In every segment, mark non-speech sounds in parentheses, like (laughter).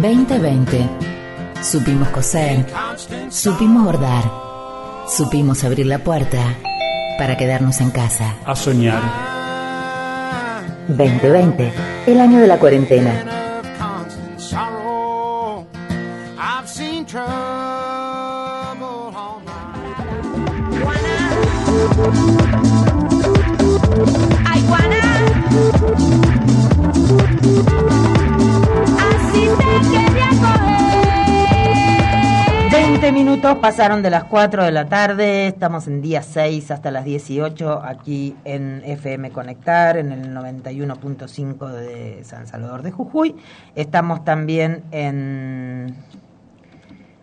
2020. Supimos coser, supimos bordar, supimos abrir la puerta para quedarnos en casa. A soñar. 2020, el año de la cuarentena. Minutos pasaron de las 4 de la tarde, estamos en día 6 hasta las 18 aquí en FM Conectar, en el 91.5 de San Salvador de Jujuy. Estamos también en...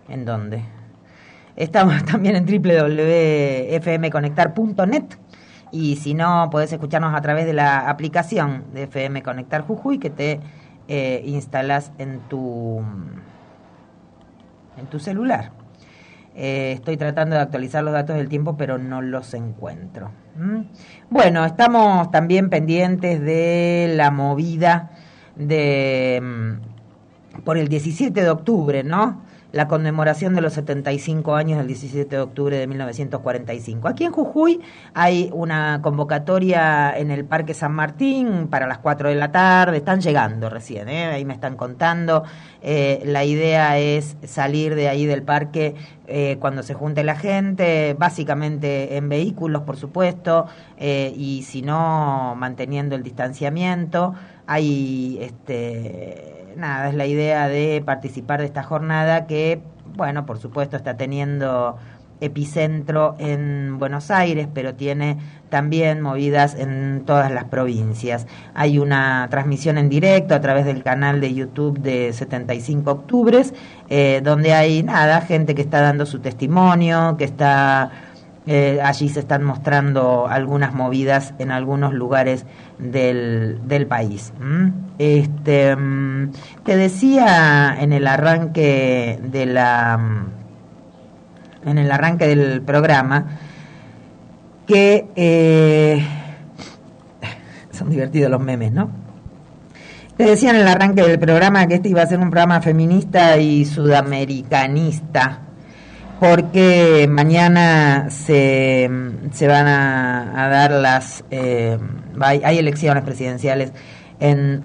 ¿En dónde? Estamos (laughs) también en www.fmconectar.net y si no, podés escucharnos a través de la aplicación de FM Conectar Jujuy que te eh, instalas en tu, en tu celular. Eh, estoy tratando de actualizar los datos del tiempo, pero no los encuentro. ¿Mm? Bueno, estamos también pendientes de la movida de mm, por el 17 de octubre, ¿no? La conmemoración de los 75 años del 17 de octubre de 1945. Aquí en Jujuy hay una convocatoria en el Parque San Martín para las 4 de la tarde. Están llegando recién, ¿eh? ahí me están contando. Eh, la idea es salir de ahí del parque eh, cuando se junte la gente, básicamente en vehículos, por supuesto, y si no, manteniendo el distanciamiento. Hay, este, nada, es la idea de participar de esta jornada que, bueno, por supuesto está teniendo epicentro en Buenos Aires, pero tiene también movidas en todas las provincias. Hay una transmisión en directo a través del canal de YouTube de 75 Octubres, eh, donde hay nada, gente que está dando su testimonio, que está eh, allí se están mostrando algunas movidas en algunos lugares del, del país. Este, mm, te decía en el arranque de la mm, en el arranque del programa que eh, (laughs) son divertidos los memes, ¿no? Te decía en el arranque del programa que este iba a ser un programa feminista y sudamericanista, porque mañana se, se van a, dar las... eh, hay, hay elecciones presidenciales en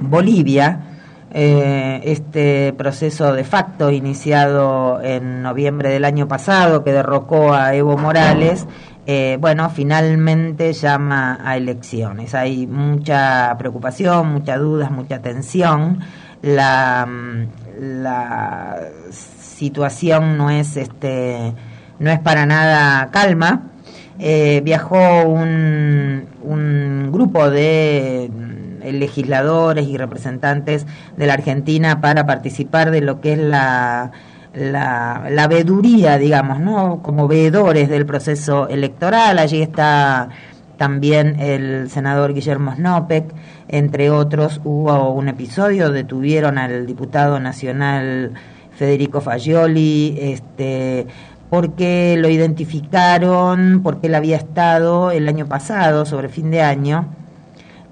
Bolivia. Eh, este proceso de facto iniciado en noviembre del año pasado que derrocó a Evo Morales, eh, bueno, finalmente llama a elecciones. Hay mucha preocupación, muchas dudas, mucha tensión. La, mm, la situación no es este no es para nada calma. Eh, viajó un, un grupo de mm, legisladores y representantes de la Argentina para participar de lo que es la la, la veeduría, digamos, ¿no? Como veedores del proceso electoral. Allí está también el senador Guillermo Snopek, entre otros, hubo un episodio, detuvieron al diputado nacional Federico Fagioli, este, porque lo identificaron, porque él había estado el año pasado, sobre fin de año,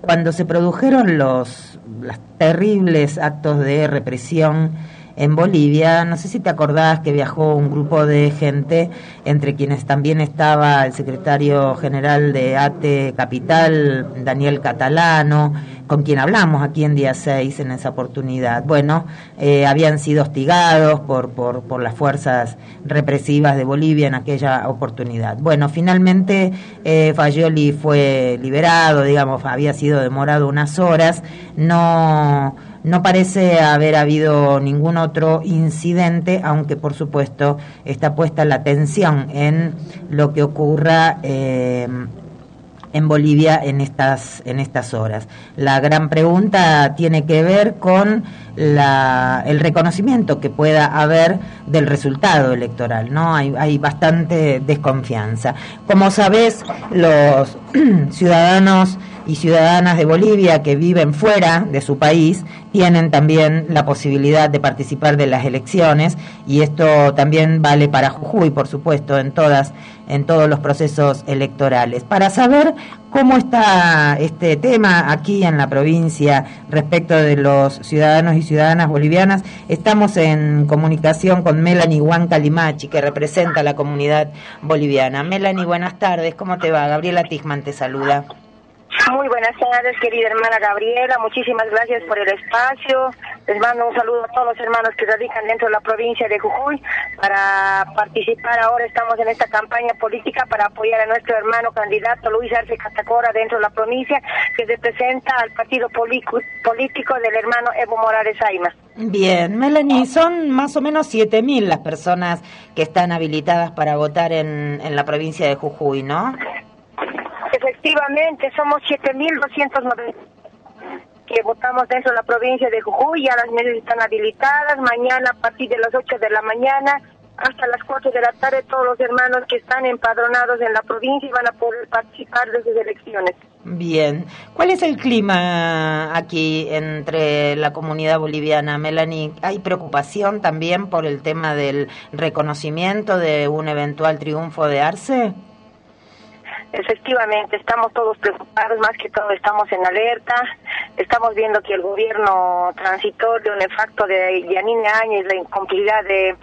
cuando se produjeron los, los terribles actos de represión en Bolivia, no sé si te acordás que viajó un grupo de gente, entre quienes también estaba el secretario general de ATE Capital, Daniel Catalano, con quien hablamos aquí en día 6 en esa oportunidad. Bueno, eh, habían sido hostigados por, por, por las fuerzas represivas de Bolivia en aquella oportunidad. Bueno, finalmente eh, Fagioli fue liberado, digamos, había sido demorado unas horas, no no parece haber habido ningún otro incidente, aunque por supuesto está puesta la atención en lo que ocurra eh, en Bolivia en estas, en estas horas. La gran pregunta tiene que ver con la, el reconocimiento que pueda haber del resultado electoral, ¿no? Hay, hay bastante desconfianza. Como sabes, los (clears throat) ciudadanos y ciudadanas de Bolivia que viven fuera de su país tienen también la posibilidad de participar de las elecciones y esto también vale para Jujuy, por supuesto, en todas en todos los procesos electorales. Para saber cómo está este tema aquí en la provincia respecto de los ciudadanos y ciudadanas bolivianas, estamos en comunicación con Melanie Huanca Limachi, que representa a la comunidad boliviana. Melanie, buenas tardes, ¿cómo te va? Gabriela Tijman te saluda. Muy buenas tardes, querida hermana Gabriela. Muchísimas gracias por el espacio. Les mando un saludo a todos los hermanos que radican dentro de la provincia de Jujuy para participar. Ahora estamos en esta campaña política para apoyar a nuestro hermano candidato Luis Arce Catacora dentro de la provincia que representa al partido político del hermano Evo Morales Aima. Bien, Melanie, son más o menos 7.000 las personas que están habilitadas para votar en, en la provincia de Jujuy, ¿no? Efectivamente, somos 7.290 que votamos dentro de la provincia de Jujuy, ya las mesas están habilitadas, mañana a partir de las 8 de la mañana hasta las 4 de la tarde todos los hermanos que están empadronados en la provincia van a poder participar de sus elecciones. Bien, ¿cuál es el clima aquí entre la comunidad boliviana, Melanie? ¿Hay preocupación también por el tema del reconocimiento de un eventual triunfo de Arce? Efectivamente, estamos todos preocupados, más que todo estamos en alerta. Estamos viendo que el gobierno un efecto de Yanine Áñez, la incomplidad de,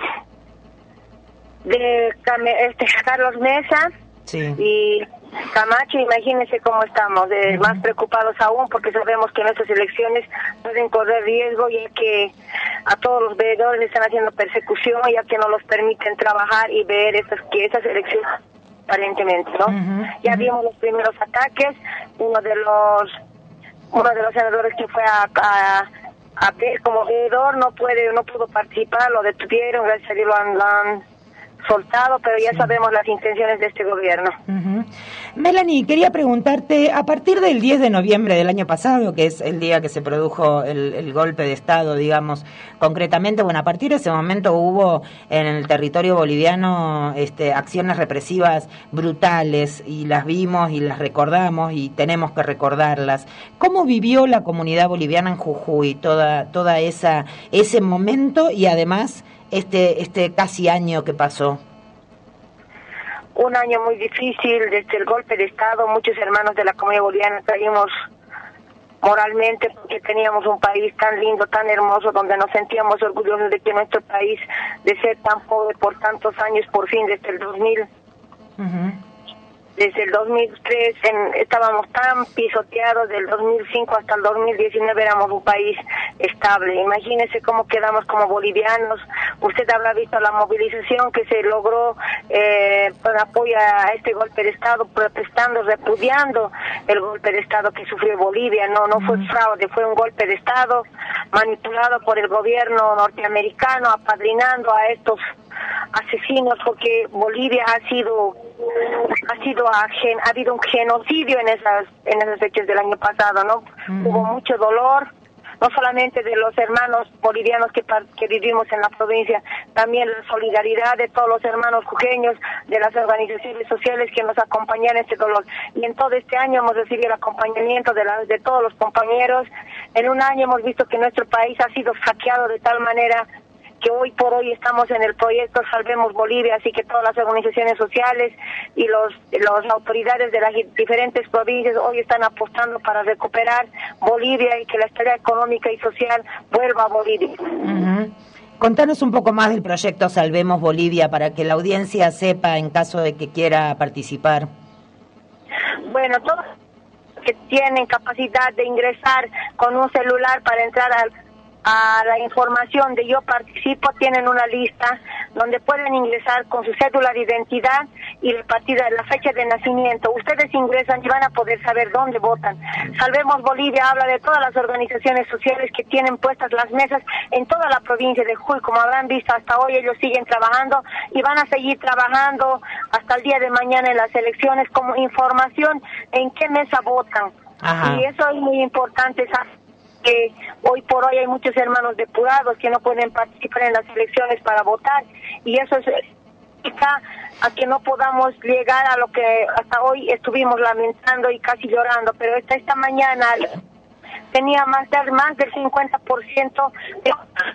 de este, Carlos Mesa y Camacho. Imagínense cómo estamos, de, más preocupados aún porque sabemos que nuestras elecciones pueden correr riesgo y que a todos los veedores están haciendo persecución ya que no los permiten trabajar y ver esas, que esas elecciones aparentemente, ¿no? ya vimos los primeros ataques, uno de los uno de los senadores que fue a, a, ver como veedor no puede no pudo participar, lo detuvieron, gracias a Dios lo han soltado, pero ya sabemos las intenciones de este gobierno. Melanie, quería preguntarte, a partir del 10 de noviembre del año pasado, que es el día que se produjo el, golpe de Estado, digamos, concretamente, bueno, a partir de ese momento hubo en el territorio boliviano este, acciones represivas brutales y las vimos y las recordamos y tenemos que recordarlas. ¿Cómo vivió la comunidad boliviana en Jujuy toda, toda esa, ese momento y además este, este casi año que pasó? Un año muy difícil desde el golpe de Estado. Muchos hermanos de la comunidad boliviana caímos moralmente porque teníamos un país tan lindo, tan hermoso, donde nos sentíamos orgullosos de que nuestro país, de ser tan pobre por tantos años, por fin desde el 2000, desde el 2003 estábamos tan pisoteados, del 2005 hasta el 2019 éramos un país estable. Imagínese cómo quedamos como bolivianos. Usted habrá visto la movilización que se logró eh, para apoyo a este golpe de Estado, protestando, repudiando el golpe de Estado que sufrió Bolivia. No, no fue fraude, fue un golpe de Estado manipulado por el gobierno norteamericano, apadrinando a estos asesinos porque Bolivia ha sido ha sido ha habido un genocidio en esas en esas fechas del año pasado no hubo mucho dolor no solamente de los hermanos bolivianos que, que vivimos en la provincia, también la solidaridad de todos los hermanos jujeños, de las organizaciones sociales que nos acompañan en este dolor. Y en todo este año hemos recibido el acompañamiento de, la, de todos los compañeros. En un año hemos visto que nuestro país ha sido saqueado de tal manera que hoy por hoy estamos en el proyecto Salvemos Bolivia, así que todas las organizaciones sociales y los las autoridades de las diferentes provincias hoy están apostando para recuperar Bolivia y que la historia económica y social vuelva a Bolivia. Contanos un poco más del proyecto Salvemos Bolivia para que la audiencia sepa en caso de que quiera participar. Bueno, todos que tienen capacidad de ingresar con un celular para entrar al a la información de Yo Participo tienen una lista donde pueden ingresar con su cédula de identidad y de partida la fecha de nacimiento. Ustedes ingresan y van a poder saber dónde votan. Salvemos Bolivia habla de todas las organizaciones sociales que tienen puestas las mesas en toda la provincia de Jujuy. Como habrán visto hasta hoy, ellos siguen trabajando y van a seguir trabajando hasta el día de mañana en las elecciones como información en qué mesa votan. Y eso es muy importante, que hoy por hoy hay muchos hermanos depurados que no pueden participar en las elecciones para votar y eso es a que no podamos llegar a lo que hasta hoy estuvimos lamentando y casi llorando, pero esta, esta mañana tenía más, de, más del 50% de,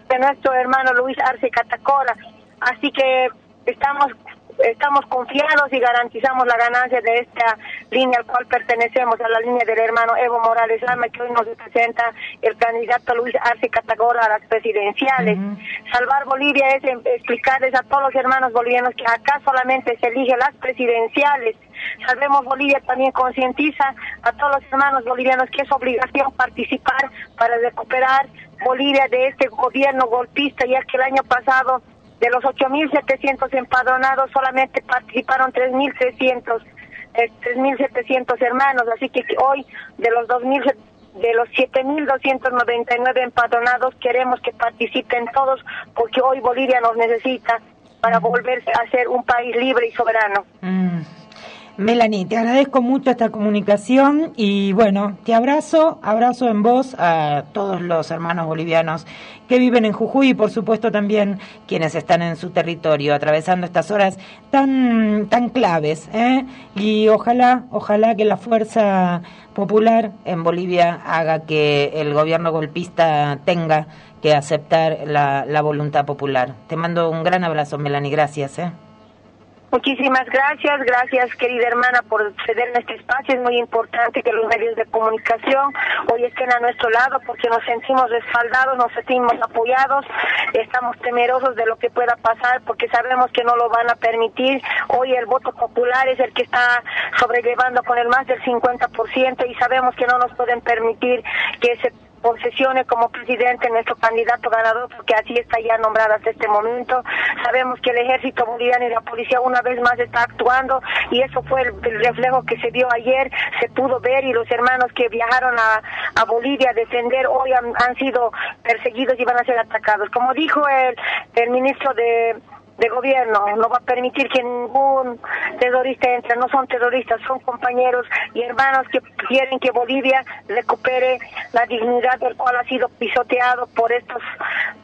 de nuestro hermano Luis Arce Catacora. Así que estamos estamos confiados y garantizamos la ganancia de esta línea al cual pertenecemos, a la línea del hermano Evo Morales Lama, que hoy nos representa el candidato Luis Arce Catagora a las presidenciales. Salvar Bolivia es em, explicarles a todos los hermanos bolivianos que acá solamente se elige las presidenciales. Salvemos Bolivia también concientiza a todos los hermanos bolivianos que es obligación participar para recuperar Bolivia de este gobierno golpista, ya que el año pasado de los 8.700 empadronados solamente participaron 3.300, eh, 3.700 hermanos, así que hoy de los 2.000 de los 7.299 empadronados queremos que participen todos porque hoy Bolivia nos necesita para volver a ser un país libre y soberano. Mm. Melanie, te agradezco mucho esta comunicación y bueno, te abrazo, abrazo en voz a todos los hermanos bolivianos que viven en Jujuy y por supuesto también quienes están en su territorio atravesando estas horas tan tan claves ¿eh? y ojalá ojalá que la fuerza popular en Bolivia haga que el gobierno golpista tenga que aceptar la, la voluntad popular. Te mando un gran abrazo, Melanie, gracias. ¿eh? Muchísimas gracias, gracias querida hermana por ceder en este espacio. Es muy importante que los medios de comunicación hoy estén a nuestro lado porque nos sentimos respaldados, nos sentimos apoyados, estamos temerosos de lo que pueda pasar porque sabemos que no lo van a permitir. Hoy el voto popular es el que está sobrellevando con el más del 50% y sabemos que no nos pueden permitir que se posesione como presidente nuestro candidato ganador, porque así está ya nombrado hasta este momento. Sabemos que el ejército boliviano y la policía una vez más está actuando y eso fue el, el reflejo que se vio ayer, se pudo ver y los hermanos que viajaron a, a Bolivia a defender hoy han, han sido perseguidos y van a ser atacados. Como dijo el, el ministro de de gobierno no va a permitir que ningún terrorista entre, no son terroristas, son compañeros y hermanos que quieren que Bolivia recupere la dignidad del cual ha sido pisoteado por estos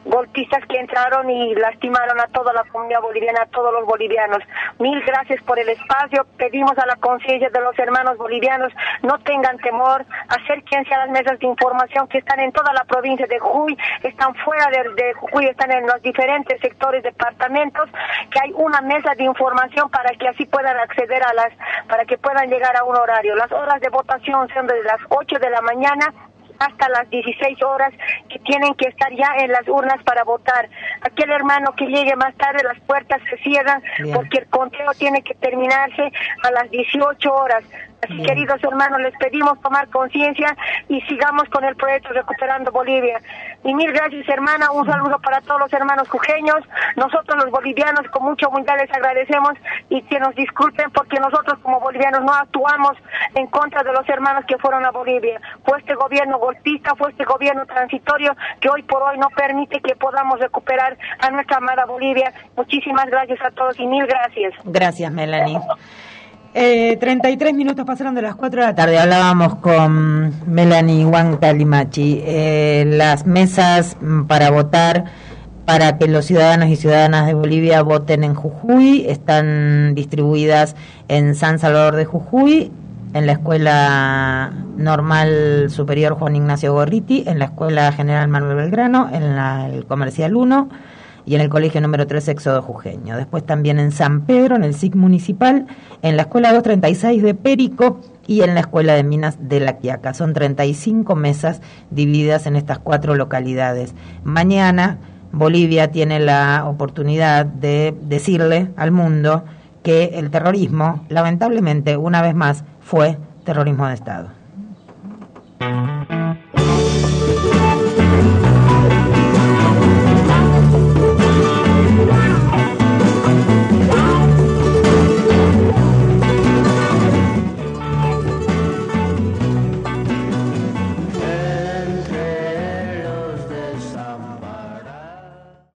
golpistas que entraron y lastimaron a toda la comunidad boliviana, a todos los bolivianos. Mil gracias por el espacio, pedimos a la conciencia de los hermanos bolivianos, no tengan temor, acérquense a las mesas de información que están en toda la provincia de Jujuy, están fuera de, de Jujuy, están en los diferentes sectores, departamentos, que hay una mesa de información para que así puedan acceder a las, para que puedan llegar a un horario. Las horas de votación son desde las 8 de la mañana hasta las 16 horas que tienen que estar ya en las urnas para votar. Aquel hermano que llegue más tarde, las puertas se cierran Bien. porque el conteo tiene que terminarse a las 18 horas. Así, Bien. queridos hermanos, les pedimos tomar conciencia y sigamos con el proyecto Recuperando Bolivia. Y mil gracias, hermana. Un saludo para todos los hermanos jujeños. Nosotros, los bolivianos, con mucha humildad les agradecemos y que nos disculpen porque nosotros, como bolivianos, no actuamos en contra de los hermanos que fueron a Bolivia. Fue este gobierno golpista, fue este gobierno transitorio que hoy por hoy no permite que podamos recuperar a nuestra amada Bolivia. Muchísimas gracias a todos y mil gracias. Gracias, Melanie. Eh, 33 minutos pasaron de las 4 de la tarde. Hablábamos con Melanie Huancalimachi. Eh, las mesas mm, para votar para que los ciudadanos y ciudadanas de Bolivia voten en Jujuy están distribuidas en San Salvador de Jujuy, en la Escuela Normal Superior Juan Ignacio Gorriti, en la Escuela General Manuel Belgrano, en la, el Comercial 1 y en el Colegio número 3 Éxodo Jujeño. Después también en San Pedro, en el SIC municipal, en la Escuela 236 de Perico y en la Escuela de Minas de La Quiaca. Son 35 mesas divididas en estas cuatro localidades. Mañana Bolivia tiene la oportunidad de decirle al mundo que el terrorismo, lamentablemente, una vez más, fue terrorismo de Estado.